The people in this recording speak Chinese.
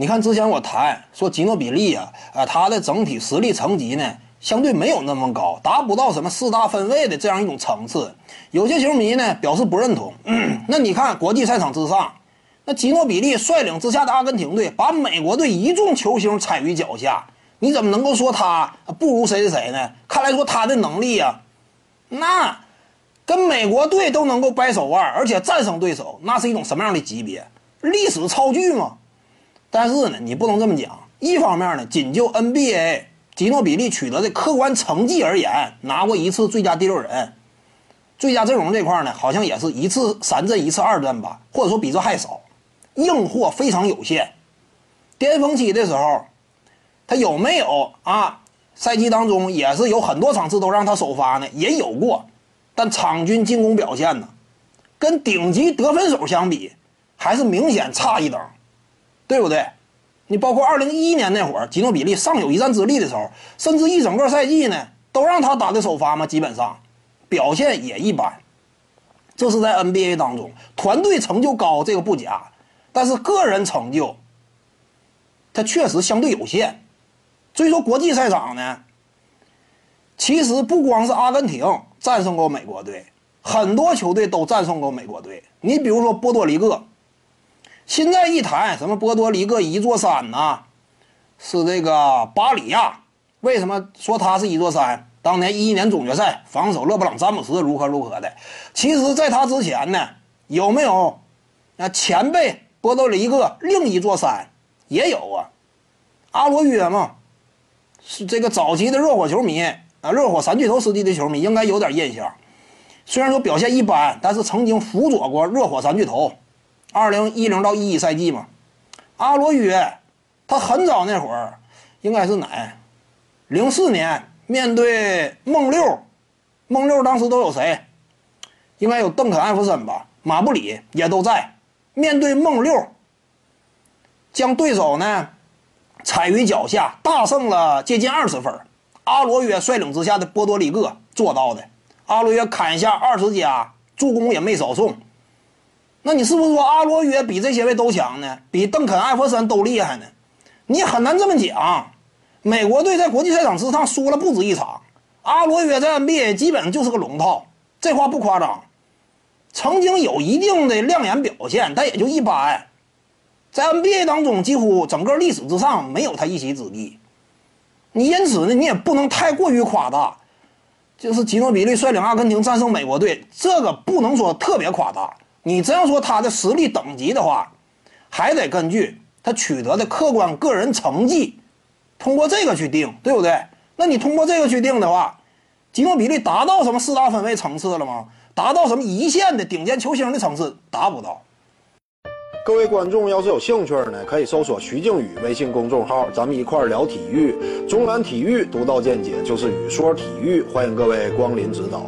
你看之前我谈说吉诺比利啊，啊，他的整体实力层级呢，相对没有那么高，达不到什么四大分位的这样一种层次。有些球迷呢表示不认同。那你看国际赛场之上，那吉诺比利率领之下的阿根廷队，把美国队一众球星踩于脚下，你怎么能够说他不如谁谁谁呢？看来说他的能力啊，那跟美国队都能够掰手腕，而且战胜对手，那是一种什么样的级别？历史超巨吗？但是呢，你不能这么讲。一方面呢，仅就 NBA 吉诺比利取得的客观成绩而言，拿过一次最佳第六人，最佳阵容这块呢，好像也是一次三阵一次二阵吧，或者说比这还少，硬货非常有限。巅峰期的时候，他有没有啊？赛季当中也是有很多场次都让他首发呢，也有过，但场均进攻表现呢，跟顶级得分手相比，还是明显差一等。对不对？你包括二零一一年那会儿，吉诺比利尚有一战之力的时候，甚至一整个赛季呢，都让他打的首发嘛，基本上表现也一般。这是在 NBA 当中，团队成就高这个不假，但是个人成就，他确实相对有限。所以说国际赛场呢，其实不光是阿根廷战胜过美国队，很多球队都战胜过美国队。你比如说波多黎各。现在一谈什么波多黎各一座山呐，是这个巴里亚。为什么说它是一座山？当年一一年总决赛防守勒布朗詹姆斯如何如何的？其实，在他之前呢，有没有啊前辈波多黎各另一座山也有啊？阿罗约嘛，是这个早期的热火球迷啊，热火三巨头时期的球迷应该有点印象。虽然说表现一般，但是曾经辅佐过热火三巨头。二零一零到一一赛季嘛，阿罗约，他很早那会儿，应该是哪？零四年面对梦六，梦六当时都有谁？应该有邓肯·艾弗森吧，马布里也都在。面对梦六，将对手呢踩于脚下，大胜了接近二十分。阿罗约率领之下的波多黎各做到的。阿罗约砍下二十加，助攻也没少送。那你是不是说阿罗约比这些位都强呢？比邓肯、艾弗森都厉害呢？你很难这么讲。美国队在国际赛场之上输了不止一场，阿罗约在 NBA 基本上就是个龙套，这话不夸张。曾经有一定的亮眼表现，但也就一般。在 NBA 当中，几乎整个历史之上没有他一席之地。你因此呢，你也不能太过于夸大。就是吉诺比利率领阿根廷战胜美国队，这个不能说特别夸大。你这样说他的实力等级的话，还得根据他取得的客观个人成绩，通过这个去定，对不对？那你通过这个去定的话，吉诺比利达到什么四大分位层次了吗？达到什么一线的顶尖球星的层次？达不到。各位观众要是有兴趣呢，可以搜索徐静宇微信公众号，咱们一块聊体育。中南体育独到见解就是语说体育，欢迎各位光临指导。